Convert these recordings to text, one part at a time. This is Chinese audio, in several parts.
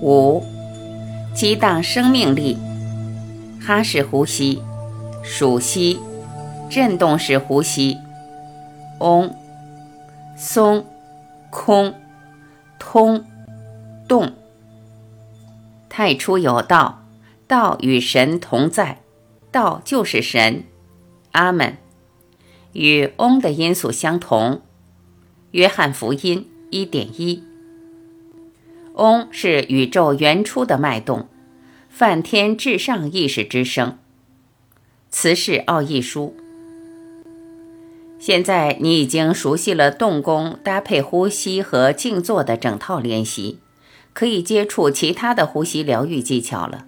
五、激荡生命力。哈式呼吸，数息，振动式呼吸。嗡，松，空，通，动。太初有道，道与神同在，道就是神。阿门。与嗡的音素相同。约翰福音一点一。嗡是宇宙原初的脉动，梵天至上意识之声。慈氏奥义书。现在你已经熟悉了动功搭配呼吸和静坐的整套练习，可以接触其他的呼吸疗愈技巧了。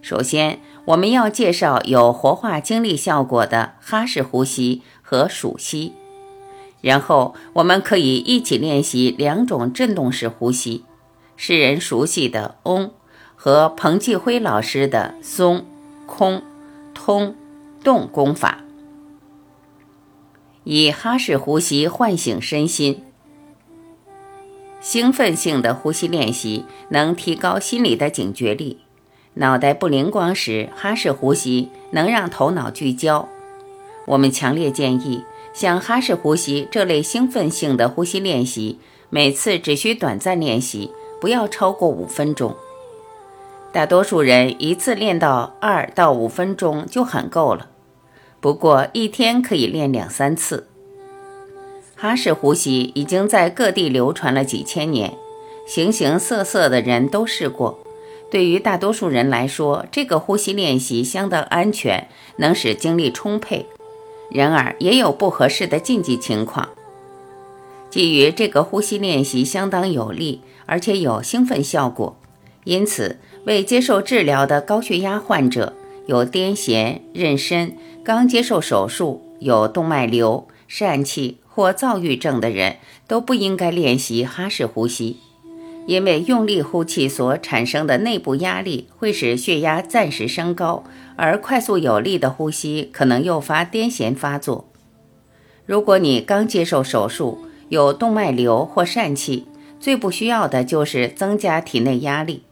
首先，我们要介绍有活化精力效果的哈式呼吸和数息，然后我们可以一起练习两种振动式呼吸。世人熟悉的嗡和彭继辉老师的松、空、通、动功法，以哈式呼吸唤醒身心。兴奋性的呼吸练习能提高心理的警觉力。脑袋不灵光时，哈式呼吸能让头脑聚焦。我们强烈建议，像哈式呼吸这类兴奋性的呼吸练习，每次只需短暂练习。不要超过五分钟。大多数人一次练到二到五分钟就很够了，不过一天可以练两三次。哈氏呼吸已经在各地流传了几千年，形形色色的人都试过。对于大多数人来说，这个呼吸练习相当安全，能使精力充沛。然而，也有不合适的禁忌情况。基于这个呼吸练习相当有利。而且有兴奋效果，因此未接受治疗的高血压患者、有癫痫、妊娠、刚接受手术、有动脉瘤、疝气或躁郁症的人都不应该练习哈式呼吸，因为用力呼气所产生的内部压力会使血压暂时升高，而快速有力的呼吸可能诱发癫痫发作。如果你刚接受手术、有动脉瘤或疝气，最不需要的就是增加体内压力。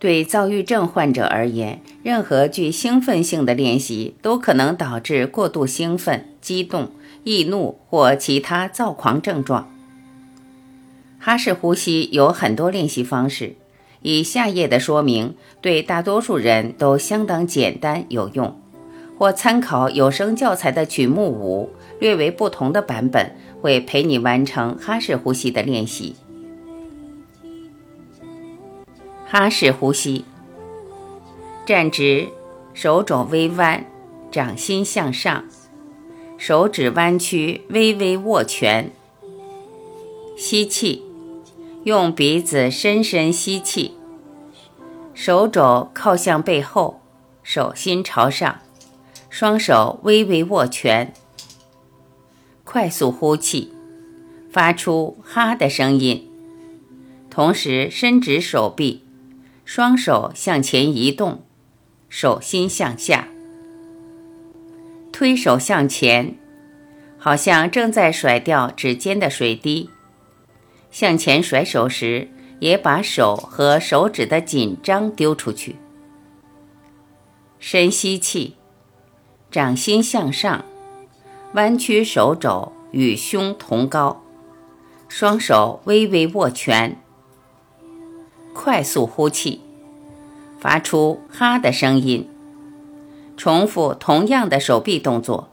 对躁郁症患者而言，任何具兴奋性的练习都可能导致过度兴奋、激动、易怒或其他躁狂症状。哈式呼吸有很多练习方式，以下页的说明对大多数人都相当简单有用。或参考有声教材的曲目五，略为不同的版本会陪你完成哈式呼吸的练习。哈式呼吸，站直，手肘微弯，掌心向上，手指弯曲，微微握拳。吸气，用鼻子深深吸气，手肘靠向背后，手心朝上，双手微微握拳。快速呼气，发出“哈”的声音，同时伸直手臂。双手向前移动，手心向下，推手向前，好像正在甩掉指尖的水滴。向前甩手时，也把手和手指的紧张丢出去。深吸气，掌心向上，弯曲手肘与胸同高，双手微微握拳。快速呼气，发出“哈”的声音，重复同样的手臂动作。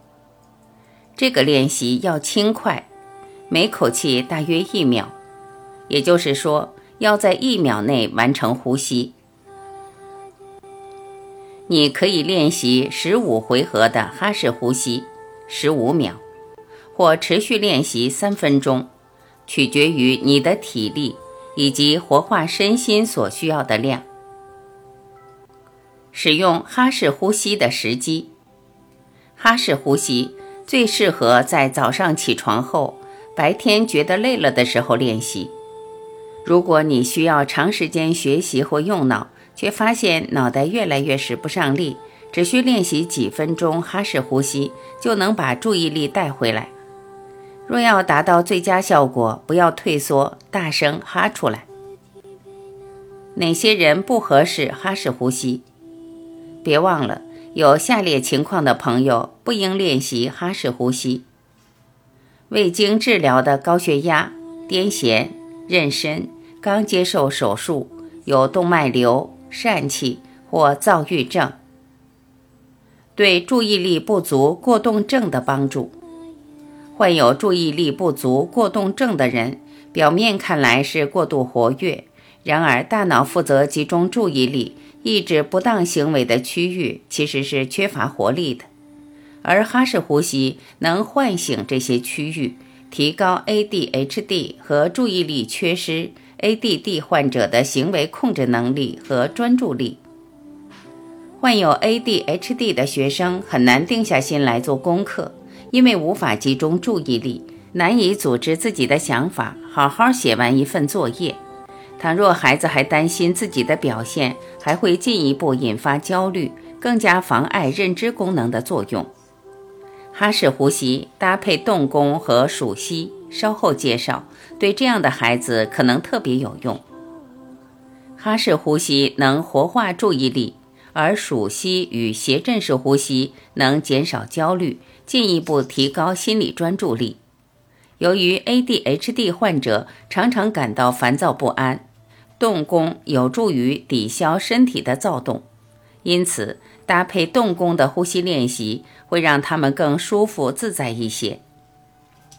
这个练习要轻快，每口气大约一秒，也就是说，要在一秒内完成呼吸。你可以练习十五回合的哈式呼吸，十五秒，或持续练习三分钟，取决于你的体力。以及活化身心所需要的量。使用哈式呼吸的时机，哈式呼吸最适合在早上起床后、白天觉得累了的时候练习。如果你需要长时间学习或用脑，却发现脑袋越来越使不上力，只需练习几分钟哈式呼吸，就能把注意力带回来。若要达到最佳效果，不要退缩，大声哈出来。哪些人不合适哈式呼吸？别忘了，有下列情况的朋友不应练习哈式呼吸：未经治疗的高血压、癫痫、妊娠、刚接受手术、有动脉瘤、疝气或躁郁症。对注意力不足过动症的帮助。患有注意力不足过动症的人，表面看来是过度活跃，然而大脑负责集中注意力、抑制不当行为的区域其实是缺乏活力的。而哈氏呼吸能唤醒这些区域，提高 ADHD 和注意力缺失 ADD 患者的行为控制能力和专注力。患有 ADHD 的学生很难定下心来做功课。因为无法集中注意力，难以组织自己的想法，好好写完一份作业。倘若孩子还担心自己的表现，还会进一步引发焦虑，更加妨碍认知功能的作用。哈氏呼吸搭配动功和数息，稍后介绍，对这样的孩子可能特别有用。哈氏呼吸能活化注意力，而数息与斜振式呼吸能减少焦虑。进一步提高心理专注力。由于 ADHD 患者常常感到烦躁不安，动功有助于抵消身体的躁动，因此搭配动功的呼吸练习会让他们更舒服自在一些。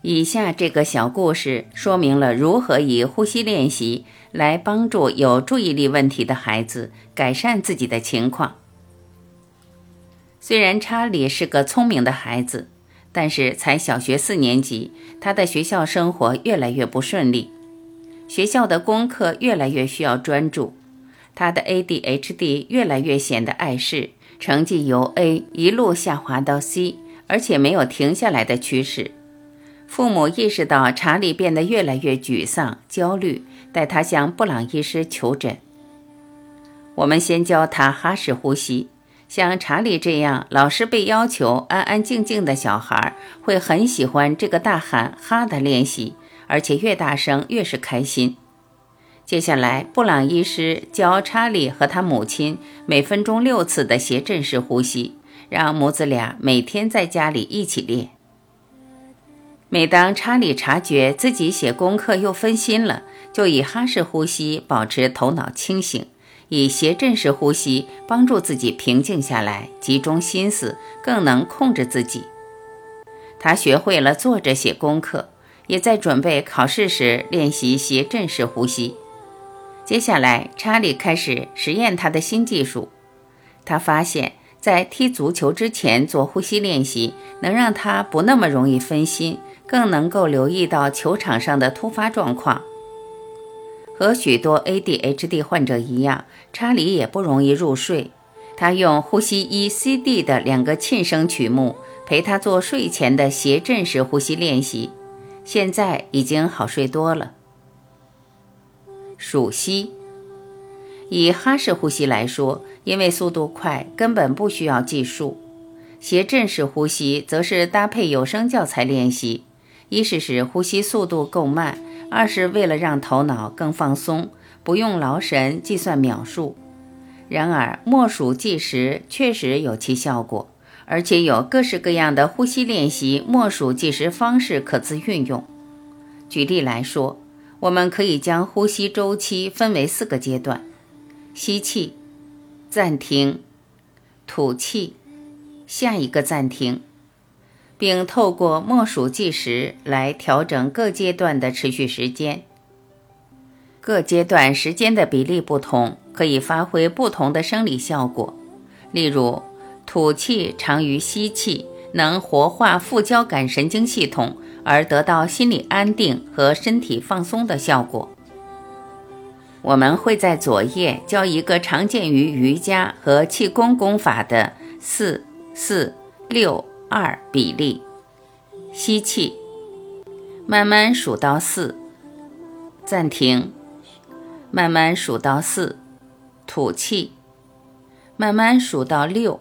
以下这个小故事说明了如何以呼吸练习来帮助有注意力问题的孩子改善自己的情况。虽然查理是个聪明的孩子，但是才小学四年级，他的学校生活越来越不顺利，学校的功课越来越需要专注，他的 ADHD 越来越显得碍事，成绩由 A 一路下滑到 C，而且没有停下来的趋势。父母意识到查理变得越来越沮丧、焦虑，带他向布朗医师求诊。我们先教他哈式呼吸。像查理这样老是被要求安安静静的小孩，会很喜欢这个大喊哈的练习，而且越大声越是开心。接下来，布朗医师教查理和他母亲每分钟六次的斜振式呼吸，让母子俩每天在家里一起练。每当查理察觉自己写功课又分心了，就以哈式呼吸保持头脑清醒。以斜振式呼吸帮助自己平静下来，集中心思，更能控制自己。他学会了坐着写功课，也在准备考试时练习斜振式呼吸。接下来，查理开始实验他的新技术。他发现，在踢足球之前做呼吸练习，能让他不那么容易分心，更能够留意到球场上的突发状况。和许多 ADHD 患者一样，查理也不容易入睡。他用呼吸 E、C、D 的两个庆声曲目陪他做睡前的斜振式呼吸练习，现在已经好睡多了。数息，以哈式呼吸来说，因为速度快，根本不需要计数；斜振式呼吸则是搭配有声教材练习，一是使呼吸速度够慢。二是为了让头脑更放松，不用劳神计算秒数。然而，默数计时确实有其效果，而且有各式各样的呼吸练习默数计时方式可资运用。举例来说，我们可以将呼吸周期分为四个阶段：吸气、暂停、吐气、下一个暂停。并透过默数计时来调整各阶段的持续时间。各阶段时间的比例不同，可以发挥不同的生理效果。例如，吐气长于吸气，能活化副交感神经系统，而得到心理安定和身体放松的效果。我们会在左页教一个常见于瑜伽和气功功法的四四六。二比例，吸气，慢慢数到四，暂停，慢慢数到四，吐气，慢慢数到六，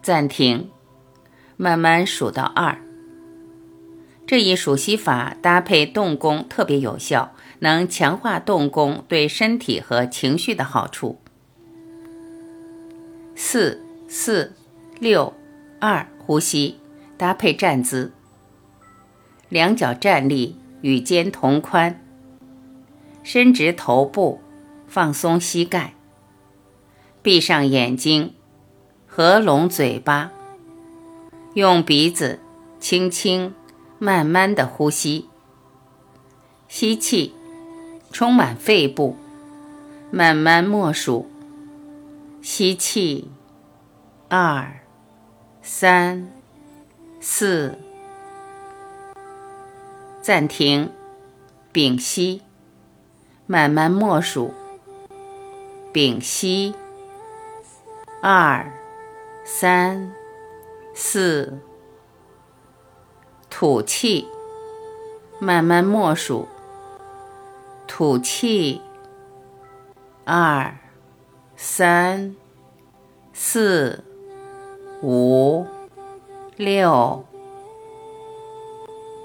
暂停，慢慢数到二。这一数息法搭配动功特别有效，能强化动功对身体和情绪的好处。四四六二呼吸搭配站姿，两脚站立，与肩同宽，伸直头部，放松膝盖，闭上眼睛，合拢嘴巴，用鼻子轻轻、慢慢的呼吸，吸气，充满肺部，慢慢默数。吸气，二、三、四，暂停，屏息，慢慢默数。屏息，二、三、四，吐气，慢慢默数。吐气，二。三、四、五、六，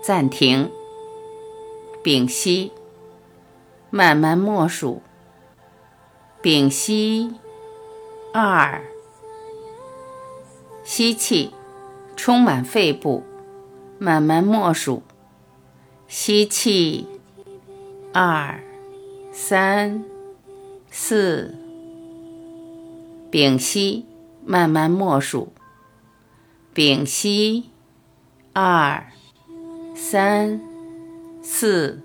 暂停，屏息，慢慢默数。屏息，二，吸气，充满肺部，慢慢默数。吸气，二、三、四。屏息，慢慢默数。屏息，二、三、四。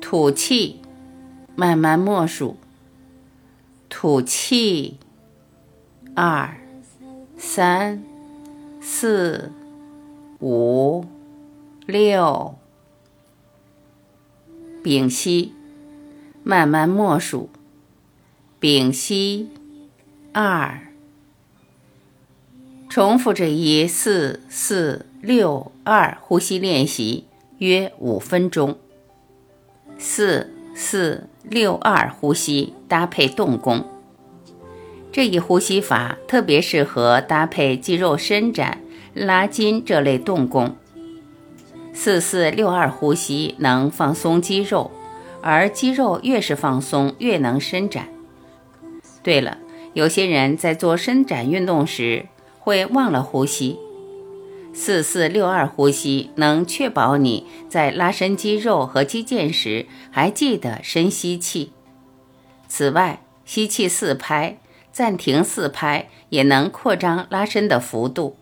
吐气，慢慢默数。吐气，二、三、四、五、六。屏息，慢慢默数。屏息，二，重复这一四四六二呼吸练习约五分钟。四四六二呼吸搭配动功，这一呼吸法特别适合搭配肌肉伸展、拉筋这类动功。四四六二呼吸能放松肌肉，而肌肉越是放松，越能伸展。对了，有些人在做伸展运动时会忘了呼吸。四四六二呼吸能确保你在拉伸肌肉和肌腱时还记得深吸气。此外，吸气四拍，暂停四拍，也能扩张拉伸的幅度，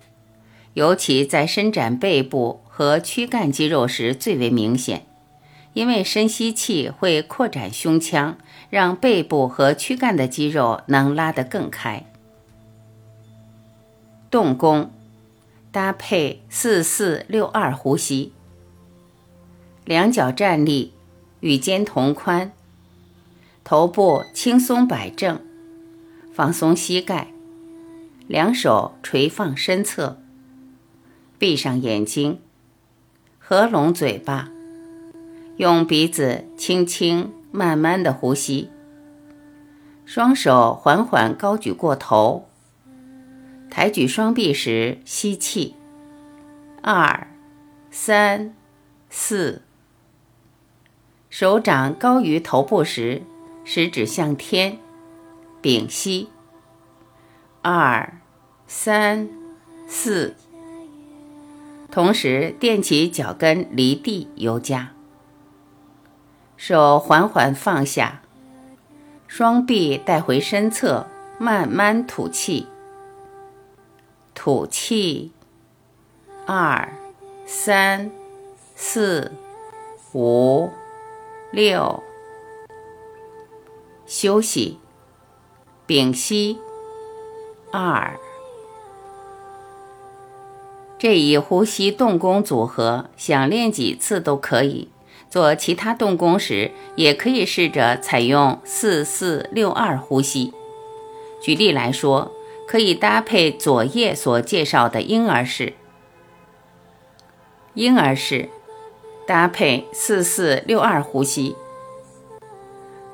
尤其在伸展背部和躯干肌肉时最为明显。因为深吸气会扩展胸腔，让背部和躯干的肌肉能拉得更开。动功搭配四四六二呼吸，两脚站立，与肩同宽，头部轻松摆正，放松膝盖，两手垂放身侧，闭上眼睛，合拢嘴巴。用鼻子轻轻、慢慢的呼吸，双手缓缓高举过头，抬举双臂时吸气，二、三、四，手掌高于头部时，食指向天，屏息，二、三、四，同时垫起脚跟离地尤佳。手缓缓放下，双臂带回身侧，慢慢吐气。吐气，二、三、四、五、六。休息，屏息，二。这一呼吸动功组合，想练几次都可以。做其他动功时，也可以试着采用四四六二呼吸。举例来说，可以搭配左页所介绍的婴儿式。婴儿式搭配四四六二呼吸，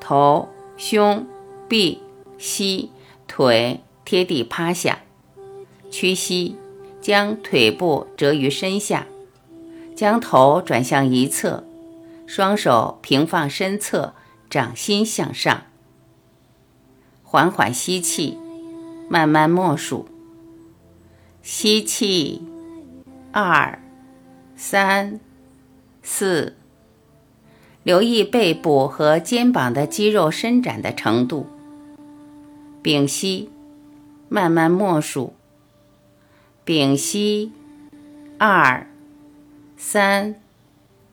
头、胸、臂、膝、腿贴地趴下，屈膝，将腿部折于身下，将头转向一侧。双手平放身侧，掌心向上。缓缓吸气，慢慢默数。吸气，二、三、四。留意背部和肩膀的肌肉伸展的程度。屏息，慢慢默数。屏息，二、三、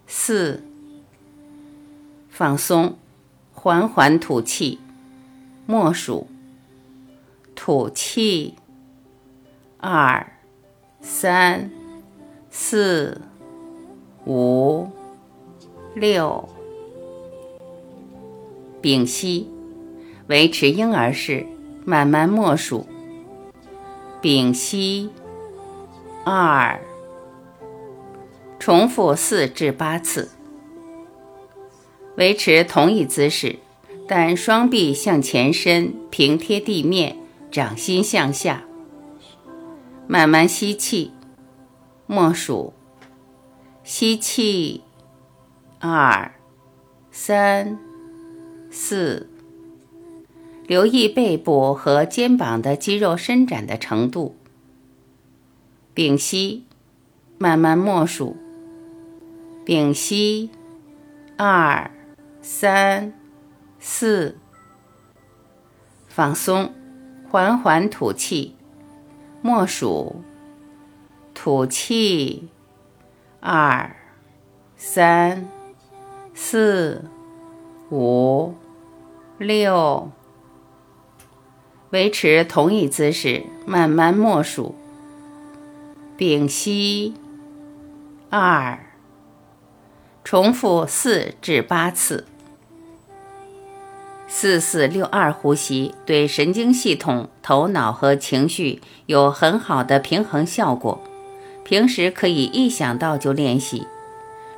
四。放松，缓缓吐气。默数，吐气，二、三、四、五、六，屏息，维持婴儿式，慢慢默数。屏息，二，重复四至八次，维持同一姿势。但双臂向前伸，平贴地面，掌心向下。慢慢吸气，默数。吸气，二、三、四。留意背部和肩膀的肌肉伸展的程度。屏息，慢慢默数。屏息，二、三。四，放松，缓缓吐气，默数，吐气，二，三，四，五，六，维持同一姿势，慢慢默数，屏息，二，重复四至八次。四四六二呼吸对神经系统、头脑和情绪有很好的平衡效果。平时可以一想到就练习。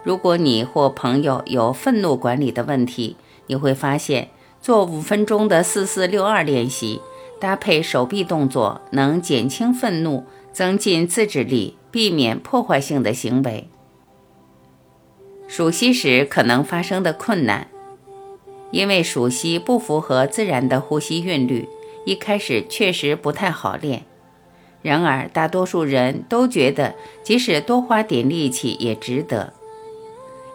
如果你或朋友有愤怒管理的问题，你会发现做五分钟的四四六二练习，搭配手臂动作，能减轻愤怒，增进自制力，避免破坏性的行为。数息时可能发生的困难。因为数息不符合自然的呼吸韵律，一开始确实不太好练。然而，大多数人都觉得，即使多花点力气也值得。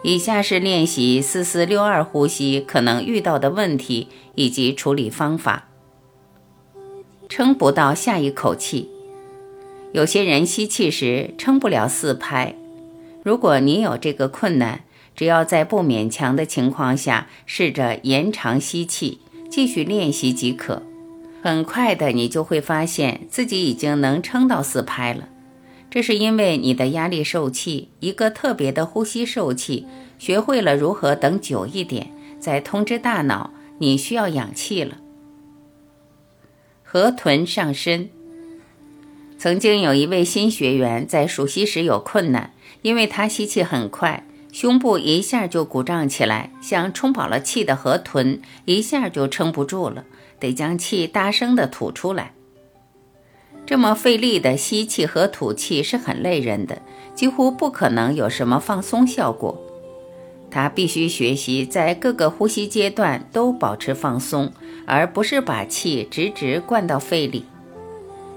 以下是练习四四六二呼吸可能遇到的问题以及处理方法。撑不到下一口气，有些人吸气时撑不了四拍。如果你有这个困难，只要在不勉强的情况下，试着延长吸气，继续练习即可。很快的，你就会发现自己已经能撑到四拍了。这是因为你的压力受气，一个特别的呼吸受气，学会了如何等久一点，再通知大脑你需要氧气了。河豚上身。曾经有一位新学员在数息时有困难，因为他吸气很快。胸部一下就鼓胀起来，像充饱了气的河豚，一下就撑不住了，得将气大声地吐出来。这么费力的吸气和吐气是很累人的，几乎不可能有什么放松效果。他必须学习在各个呼吸阶段都保持放松，而不是把气直直灌到肺里。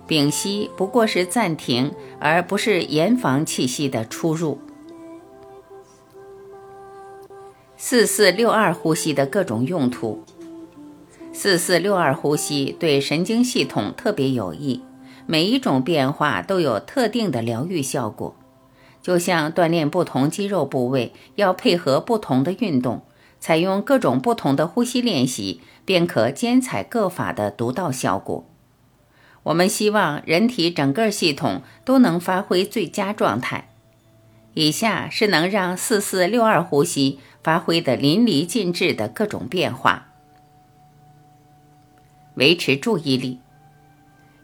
屏息不过是暂停，而不是严防气息的出入。四四六二呼吸的各种用途。四四六二呼吸对神经系统特别有益，每一种变化都有特定的疗愈效果。就像锻炼不同肌肉部位要配合不同的运动，采用各种不同的呼吸练习，便可兼采各法的独到效果。我们希望人体整个系统都能发挥最佳状态。以下是能让四四六二呼吸发挥的淋漓尽致的各种变化。维持注意力，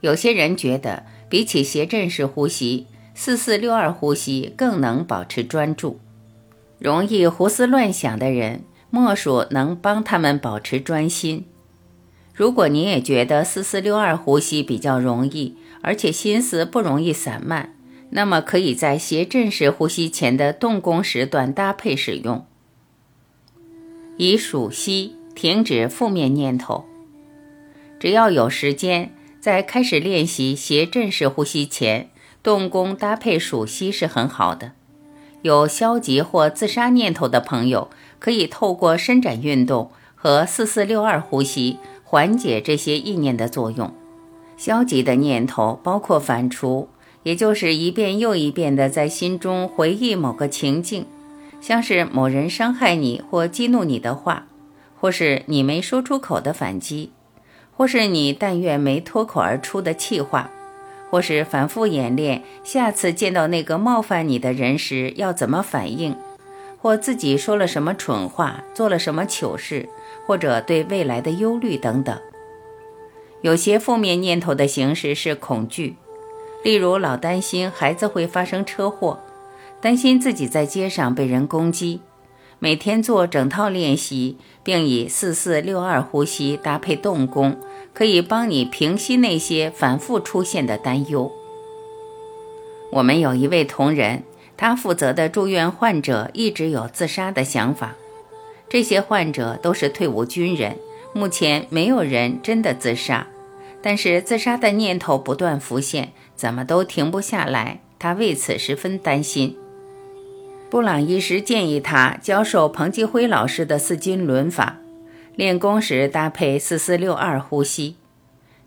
有些人觉得比起斜阵式呼吸，四四六二呼吸更能保持专注。容易胡思乱想的人，莫属能帮他们保持专心。如果你也觉得四四六二呼吸比较容易，而且心思不容易散漫。那么可以在斜阵式呼吸前的动功时段搭配使用。以数息停止负面念头。只要有时间，在开始练习斜阵式呼吸前，动功搭配数息是很好的。有消极或自杀念头的朋友，可以透过伸展运动和四四六二呼吸缓解这些意念的作用。消极的念头包括反刍，也就是一遍又一遍地在心中回忆某个情境，像是某人伤害你或激怒你的话，或是你没说出口的反击，或是你但愿没脱口而出的气话。或是反复演练，下次见到那个冒犯你的人时要怎么反应，或自己说了什么蠢话，做了什么糗事，或者对未来的忧虑等等。有些负面念头的形式是恐惧，例如老担心孩子会发生车祸，担心自己在街上被人攻击。每天做整套练习，并以四四六二呼吸搭配动功。可以帮你平息那些反复出现的担忧。我们有一位同仁，他负责的住院患者一直有自杀的想法。这些患者都是退伍军人，目前没有人真的自杀，但是自杀的念头不断浮现，怎么都停不下来。他为此十分担心。布朗医师建议他教授彭继辉老师的四金轮法。练功时搭配四四六二呼吸。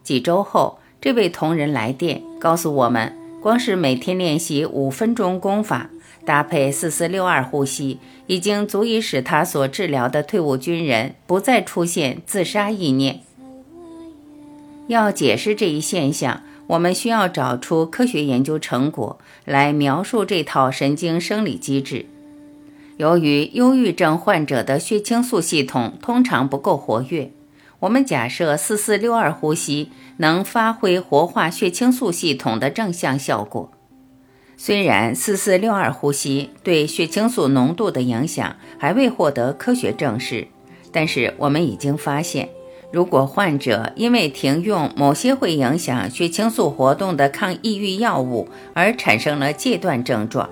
几周后，这位同仁来电告诉我们，光是每天练习五分钟功法，搭配四四六二呼吸，已经足以使他所治疗的退伍军人不再出现自杀意念。要解释这一现象，我们需要找出科学研究成果来描述这套神经生理机制。由于忧郁症患者的血清素系统通常不够活跃，我们假设四四六二呼吸能发挥活化血清素系统的正向效果。虽然四四六二呼吸对血清素浓度的影响还未获得科学证实，但是我们已经发现，如果患者因为停用某些会影响血清素活动的抗抑郁药物而产生了戒断症状。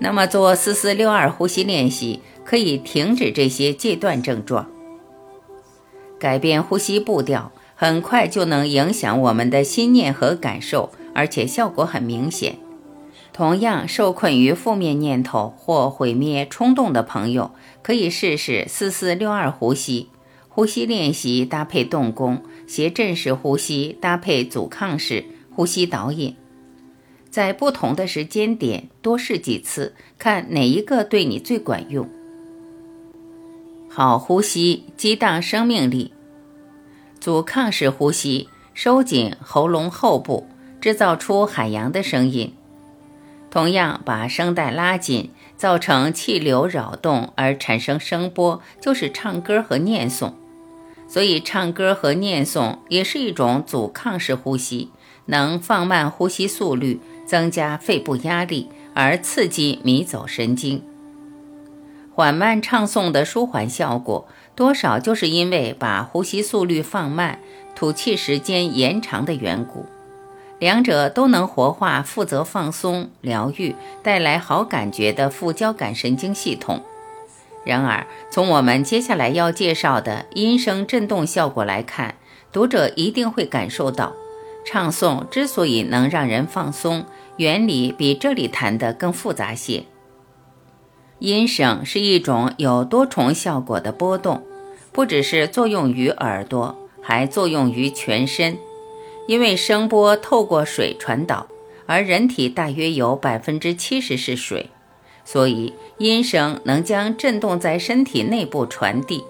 那么做四四六二呼吸练习，可以停止这些戒断症状，改变呼吸步调，很快就能影响我们的心念和感受，而且效果很明显。同样受困于负面念头或毁灭冲动的朋友，可以试试四四六二呼吸，呼吸练习搭配动功，斜振式呼吸搭配阻抗式呼吸导引。在不同的时间点多试几次，看哪一个对你最管用。好呼吸激荡生命力，阻抗式呼吸收紧喉咙后部，制造出海洋的声音。同样把声带拉紧，造成气流扰动而产生声波，就是唱歌和念诵。所以唱歌和念诵也是一种阻抗式呼吸，能放慢呼吸速率。增加肺部压力，而刺激迷走神经。缓慢唱诵的舒缓效果，多少就是因为把呼吸速率放慢、吐气时间延长的缘故。两者都能活化负责放松、疗愈、带来好感觉的副交感神经系统。然而，从我们接下来要介绍的音声振动效果来看，读者一定会感受到，唱诵之所以能让人放松。原理比这里谈的更复杂些。音声是一种有多重效果的波动，不只是作用于耳朵，还作用于全身。因为声波透过水传导，而人体大约有百分之七十是水，所以音声能将震动在身体内部传递。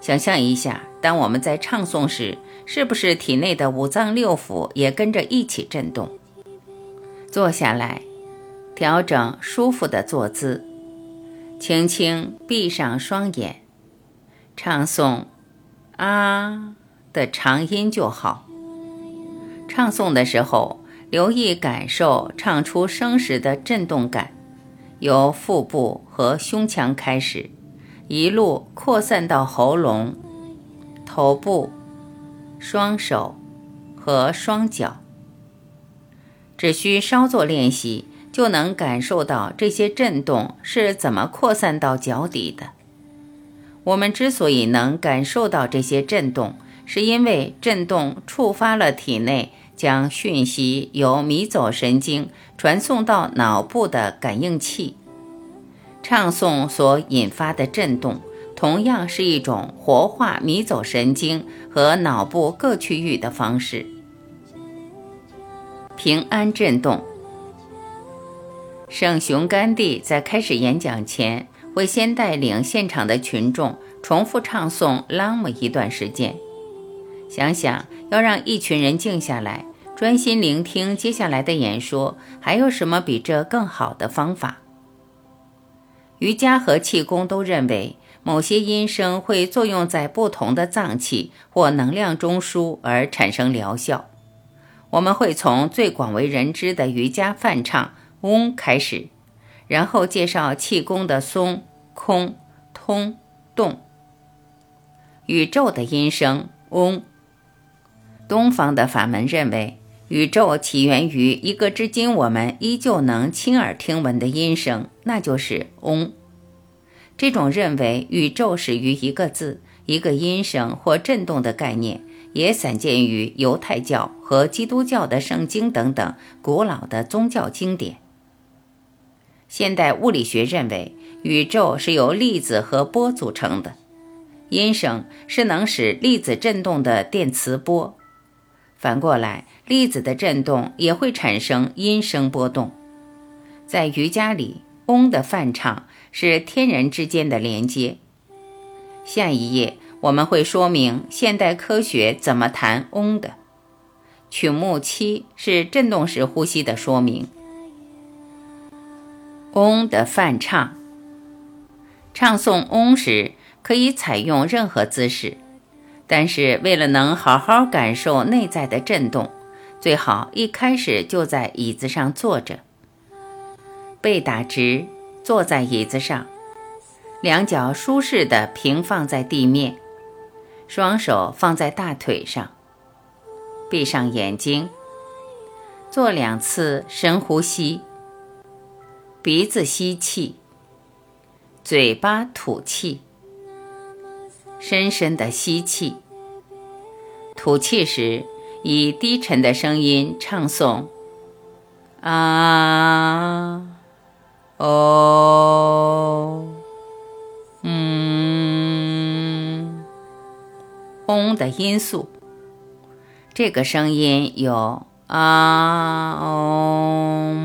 想象一下，当我们在唱诵时，是不是体内的五脏六腑也跟着一起震动？坐下来，调整舒服的坐姿，轻轻闭上双眼，唱诵“啊”的长音就好。唱诵的时候，留意感受唱出声时的震动感，由腹部和胸腔开始，一路扩散到喉咙、头部、双手和双脚。只需稍作练习，就能感受到这些震动是怎么扩散到脚底的。我们之所以能感受到这些震动，是因为震动触发了体内将讯息由迷走神经传送到脑部的感应器。唱诵所引发的震动，同样是一种活化迷走神经和脑部各区域的方式。平安震动。圣雄甘地在开始演讲前，会先带领现场的群众重复唱诵拉姆一段时间。想想要让一群人静下来，专心聆听接下来的演说，还有什么比这更好的方法？瑜伽和气功都认为，某些音声会作用在不同的脏器或能量中枢而产生疗效。我们会从最广为人知的瑜伽梵唱“嗡”开始，然后介绍气功的松、空、通、动。宇宙的音声“嗡”。东方的法门认为，宇宙起源于一个至今我们依旧能亲耳听闻的音声，那就是“嗡”。这种认为宇宙始于一个字、一个音声或震动的概念，也散见于犹太教和基督教的圣经等等古老的宗教经典。现代物理学认为，宇宙是由粒子和波组成的，音声是能使粒子振动的电磁波。反过来，粒子的振动也会产生音声波动。在瑜伽里，嗡的泛唱是天人之间的连接。下一页我们会说明现代科学怎么弹嗡的。曲目七是振动时呼吸的说明。嗡的泛唱，唱诵嗡时可以采用任何姿势。但是，为了能好好感受内在的震动，最好一开始就在椅子上坐着，背打直，坐在椅子上，两脚舒适的平放在地面，双手放在大腿上，闭上眼睛，做两次深呼吸，鼻子吸气，嘴巴吐气。深深的吸气，吐气时以低沉的声音唱诵：啊，哦，嗯，嗡的音素。这个声音有啊、哦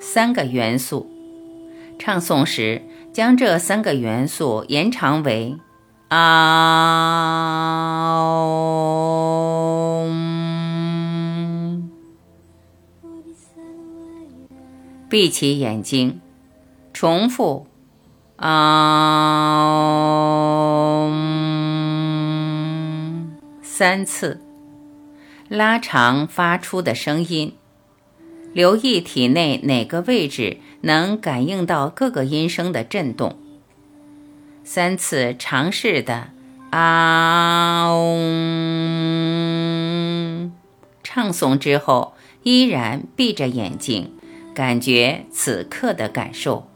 三个元素。唱诵时将这三个元素延长为。啊，闭起眼睛，重复啊三次，拉长发出的声音，留意体内哪个位置能感应到各个音声的震动。三次尝试的啊，唱诵之后，依然闭着眼睛，感觉此刻的感受。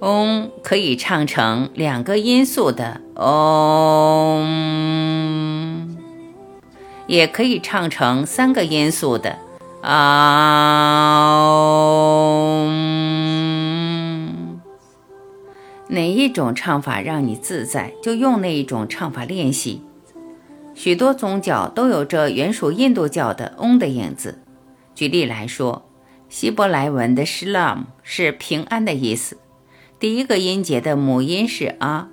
嗡可以唱成两个音素的嗡，也可以唱成三个音素的啊。一种唱法让你自在，就用那一种唱法练习。许多宗教都有着原属印度教的嗡的影子。举例来说，希伯来文的 Shalom 是平安的意思，第一个音节的母音是啊，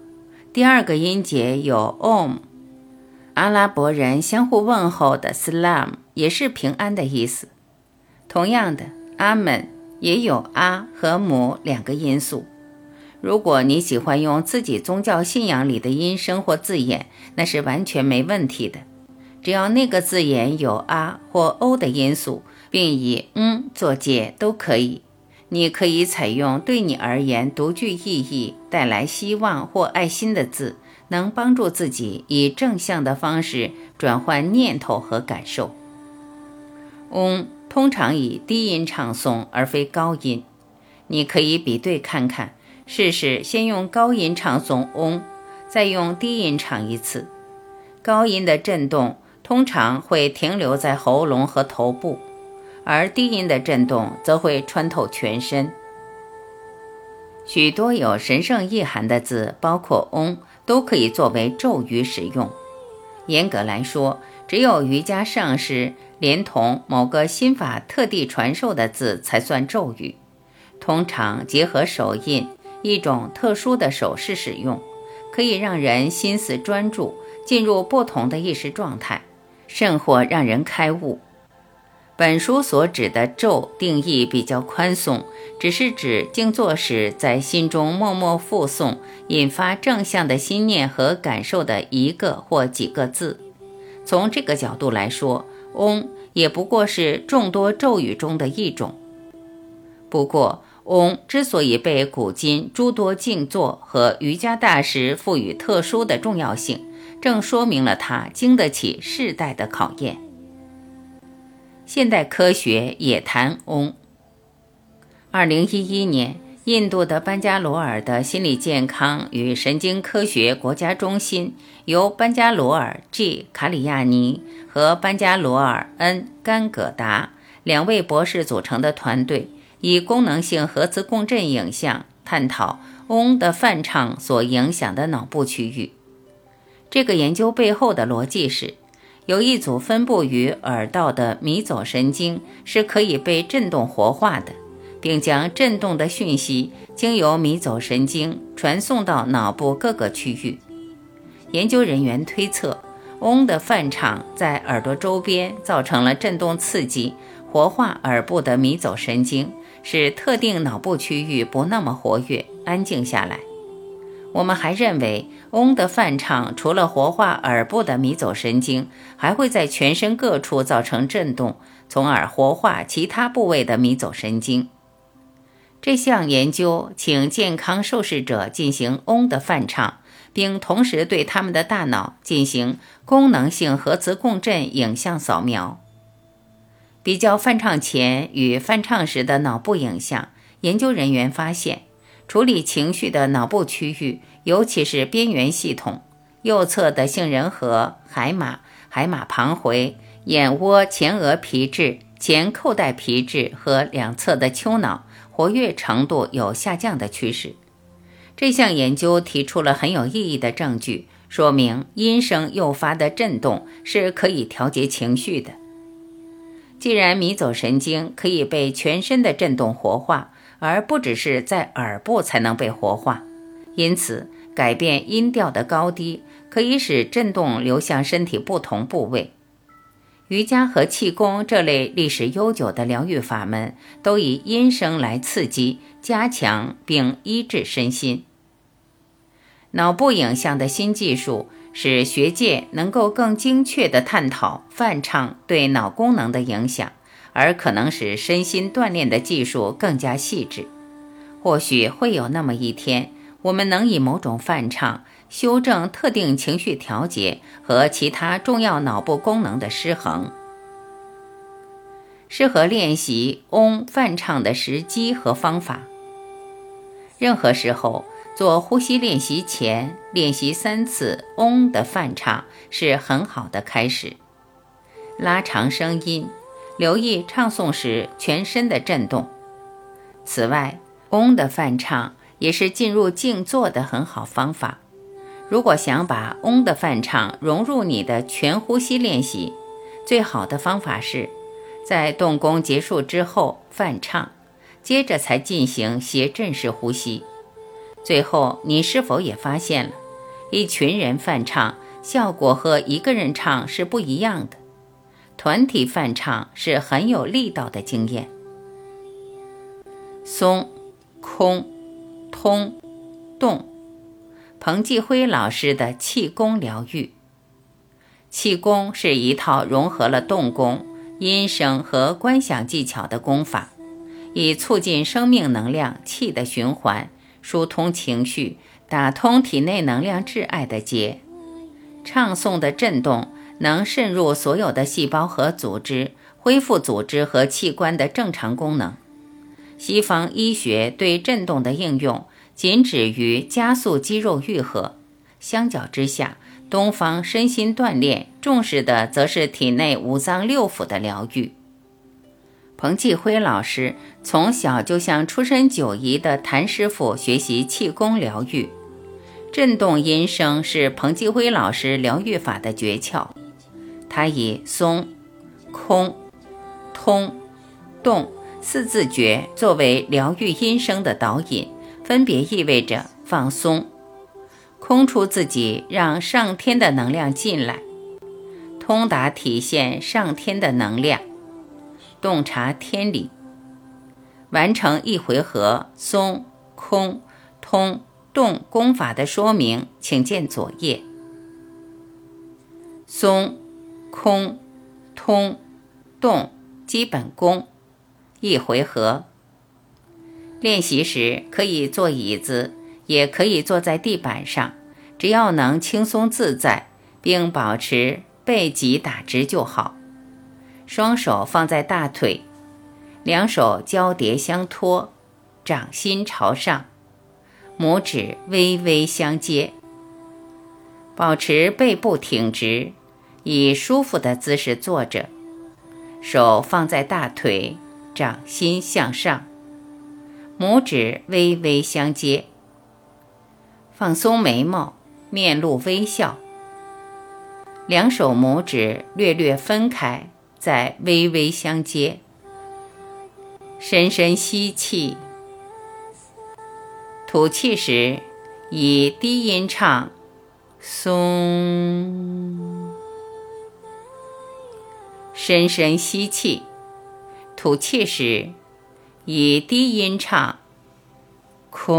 第二个音节有 Om。阿拉伯人相互问候的 Slam 也是平安的意思。同样的，阿门也有啊和母两个音素。如果你喜欢用自己宗教信仰里的音声或字眼，那是完全没问题的。只要那个字眼有啊或哦的因素，并以嗯作界都可以。你可以采用对你而言独具意义、带来希望或爱心的字，能帮助自己以正向的方式转换念头和感受。嗯通常以低音唱诵，而非高音。你可以比对看看。试试先用高音唱诵嗡，再用低音唱一次。高音的震动通常会停留在喉咙和头部，而低音的震动则会穿透全身。许多有神圣意涵的字，包括嗡，都可以作为咒语使用。严格来说，只有瑜伽上师连同某个心法特地传授的字才算咒语，通常结合手印。一种特殊的手势使用，可以让人心思专注，进入不同的意识状态，甚或让人开悟。本书所指的咒定义比较宽松，只是指静坐时在心中默默复诵，引发正向的心念和感受的一个或几个字。从这个角度来说，嗡也不过是众多咒语中的一种。不过，嗡之所以被古今诸多静坐和瑜伽大师赋予特殊的重要性，正说明了它经得起世代的考验。现代科学也谈嗡。二零一一年，印度的班加罗尔的心理健康与神经科学国家中心由班加罗尔 G 卡里亚尼和班加罗尔 N 甘葛达两位博士组成的团队。以功能性核磁共振影像探讨嗡的泛唱所影响的脑部区域。这个研究背后的逻辑是，有一组分布于耳道的迷走神经是可以被振动活化的，并将振动的讯息经由迷走神经传送到脑部各个区域。研究人员推测，嗡的泛唱在耳朵周边造成了振动刺激，活化耳部的迷走神经。使特定脑部区域不那么活跃、安静下来。我们还认为，嗡的泛唱除了活化耳部的迷走神经，还会在全身各处造成震动，从而活化其他部位的迷走神经。这项研究请健康受试者进行嗡的泛唱，并同时对他们的大脑进行功能性核磁共振影像扫描。比较翻唱前与翻唱时的脑部影像，研究人员发现，处理情绪的脑部区域，尤其是边缘系统、右侧的杏仁核、海马、海马旁回、眼窝前额皮质、前扣带皮质和两侧的丘脑，活跃程度有下降的趋势。这项研究提出了很有意义的证据，说明音声诱发的震动是可以调节情绪的。既然迷走神经可以被全身的振动活化，而不只是在耳部才能被活化，因此改变音调的高低可以使振动流向身体不同部位。瑜伽和气功这类历史悠久的疗愈法门，都以音声来刺激、加强并医治身心。脑部影像的新技术。使学界能够更精确地探讨泛唱对脑功能的影响，而可能使身心锻炼的技术更加细致。或许会有那么一天，我们能以某种泛唱修正特定情绪调节和其他重要脑部功能的失衡。适合练习嗡泛唱的时机和方法。任何时候。做呼吸练习前，练习三次嗡的泛唱是很好的开始。拉长声音，留意唱诵时全身的震动。此外，嗡的泛唱也是进入静坐的很好方法。如果想把嗡的泛唱融入你的全呼吸练习，最好的方法是在动功结束之后泛唱，接着才进行斜振式呼吸。最后，你是否也发现了，一群人泛唱效果和一个人唱是不一样的？团体泛唱是很有力道的经验。松、空、通、动，彭继辉老师的气功疗愈。气功是一套融合了动功、音声和观想技巧的功法，以促进生命能量气的循环。疏通情绪，打通体内能量挚爱的结，唱诵的震动能渗入所有的细胞和组织，恢复组织和器官的正常功能。西方医学对震动的应用，仅止于加速肌肉愈合。相较之下，东方身心锻炼重视的则是体内五脏六腑的疗愈。彭继辉老师从小就向出身九夷的谭师傅学习气功疗愈，震动音声是彭继辉老师疗愈法的诀窍。他以松、空、通、动四字诀作为疗愈音声的导引。分别意味着放松，空出自己，让上天的能量进来；通达体现上天的能量，洞察天理。完成一回合松、空、通、动功法的说明，请见左页。松、空、通、动基本功，一回合。练习时可以坐椅子，也可以坐在地板上，只要能轻松自在，并保持背脊打直就好。双手放在大腿，两手交叠相托，掌心朝上，拇指微微相接，保持背部挺直，以舒服的姿势坐着，手放在大腿，掌心向上。拇指微微相接，放松眉毛，面露微笑。两手拇指略略分开，在微微相接。深深吸气，吐气时以低音唱“松”。深深吸气，吐气时。以低音唱，空，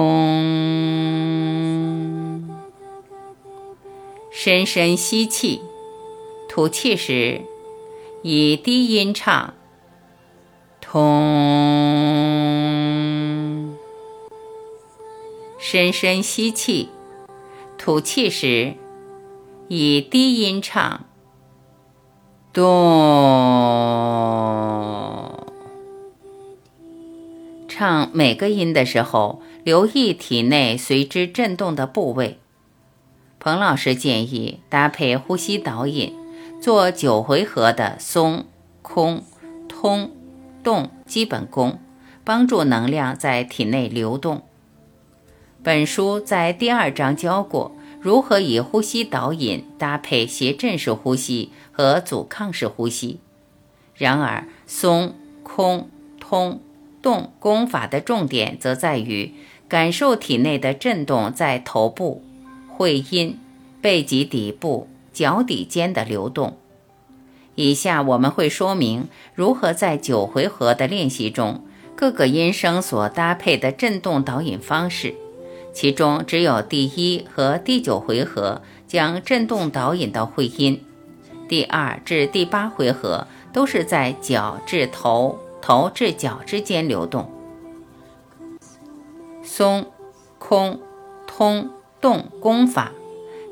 深深吸气，吐气时以低音唱，通，深深吸气，吐气时以低音唱，咚。唱每个音的时候，留意体内随之震动的部位。彭老师建议搭配呼吸导引，做九回合的松、空、通、动基本功，帮助能量在体内流动。本书在第二章教过如何以呼吸导引搭配谐振式呼吸和阻抗式呼吸。然而，松、空、通。动功法的重点则在于感受体内的震动在头部、会阴、背脊底部、脚底间的流动。以下我们会说明如何在九回合的练习中，各个音声所搭配的震动导引方式。其中只有第一和第九回合将震动导引到会阴，第二至第八回合都是在脚至头。头至脚之间流动，松、空、通、动功法，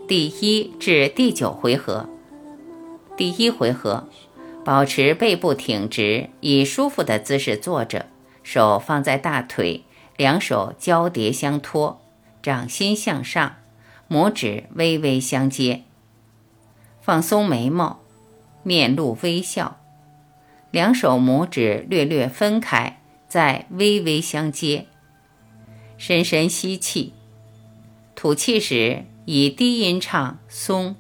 第一至第九回合。第一回合，保持背部挺直，以舒服的姿势坐着，手放在大腿，两手交叠相托，掌心向上，拇指微微相接，放松眉毛，面露微笑。两手拇指略略分开，再微微相接。深深吸气，吐气时以低音唱松，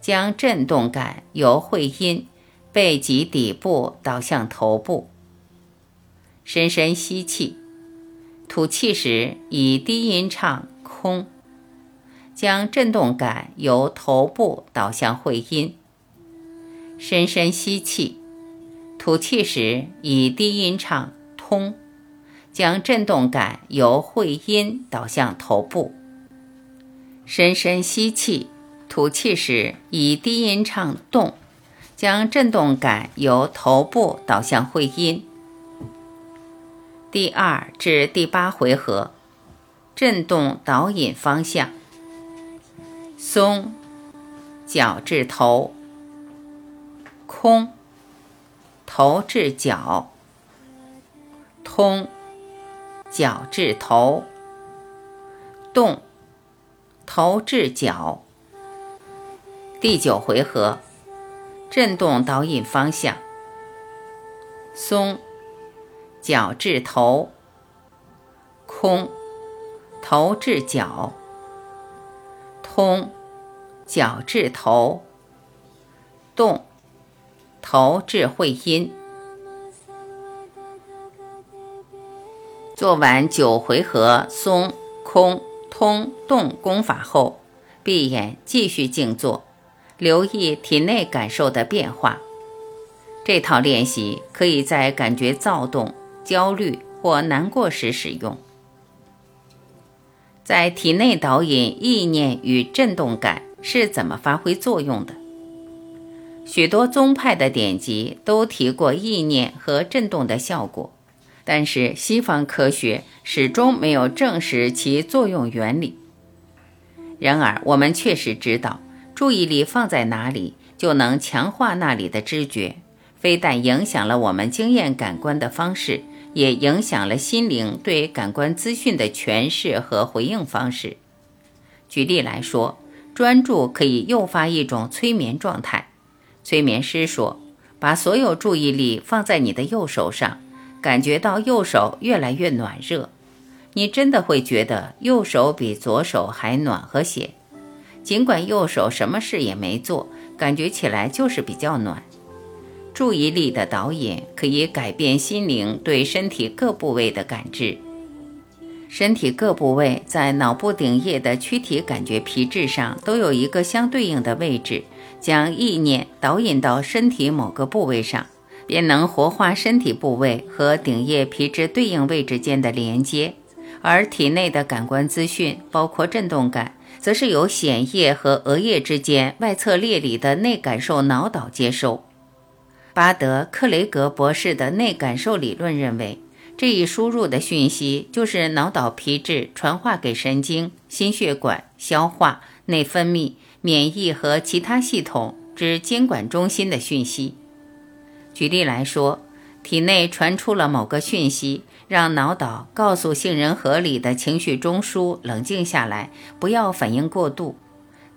将振动感由会阴、背脊底部导向头部。深深吸气，吐气时以低音唱空，将振动感由头部导向会阴。深深吸气。吐气时以低音唱通，将振动感由会阴导向头部。深深吸气，吐气时以低音唱动，将振动感由头部导向会阴。第二至第八回合，振动导引方向：松，脚至头，空。头至脚，通；脚至头，动，头至脚。第九回合，震动导引方向。松，脚至头，空，头至脚，通，脚至头，动，头至会阴。做完九回合松、空、通、动功法后，闭眼继续静坐，留意体内感受的变化。这套练习可以在感觉躁动、焦虑或难过时使用。在体内导引意念与振动感是怎么发挥作用的？许多宗派的典籍都提过意念和振动的效果。但是西方科学始终没有证实其作用原理。然而，我们确实知道，注意力放在哪里，就能强化那里的知觉，非但影响了我们经验感官的方式，也影响了心灵对感官资讯的诠释和回应方式。举例来说，专注可以诱发一种催眠状态。催眠师说：“把所有注意力放在你的右手上。”感觉到右手越来越暖热，你真的会觉得右手比左手还暖和些。尽管右手什么事也没做，感觉起来就是比较暖。注意力的导引可以改变心灵对身体各部位的感知。身体各部位在脑部顶叶的躯体感觉皮质上都有一个相对应的位置，将意念导引到身体某个部位上。便能活化身体部位和顶叶皮质对应位置间的连接，而体内的感官资讯，包括震动感，则是由显叶和额叶之间外侧裂里的内感受脑岛接收。巴德克雷格博士的内感受理论认为，这一输入的讯息就是脑岛皮质传话给神经、心血管、消化、内分泌、免疫和其他系统之监管中心的讯息。举例来说，体内传出了某个讯息，让脑岛告诉杏仁核里的情绪中枢冷静下来，不要反应过度。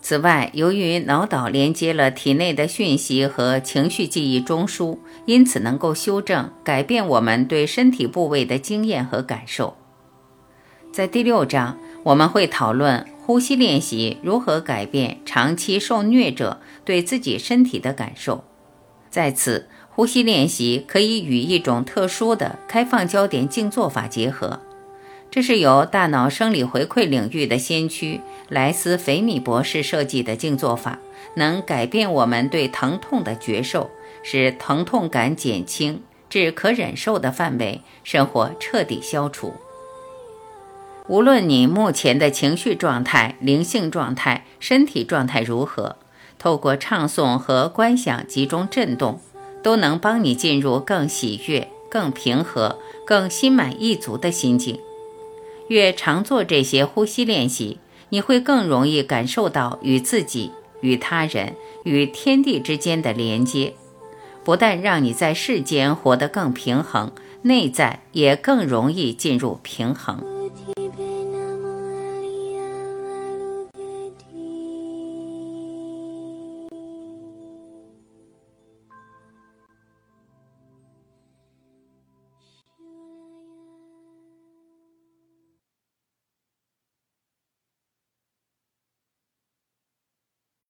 此外，由于脑岛连接了体内的讯息和情绪记忆中枢，因此能够修正、改变我们对身体部位的经验和感受。在第六章，我们会讨论呼吸练习如何改变长期受虐者对自己身体的感受。在此。呼吸练习可以与一种特殊的开放焦点静坐法结合，这是由大脑生理回馈领域的先驱莱斯·菲米博士设计的静坐法，能改变我们对疼痛的觉受，使疼痛感减轻至可忍受的范围，甚或彻底消除。无论你目前的情绪状态、灵性状态、身体状态如何，透过唱诵和观想集中震动。都能帮你进入更喜悦、更平和、更心满意足的心境。越常做这些呼吸练习，你会更容易感受到与自己、与他人、与天地之间的连接，不但让你在世间活得更平衡，内在也更容易进入平衡。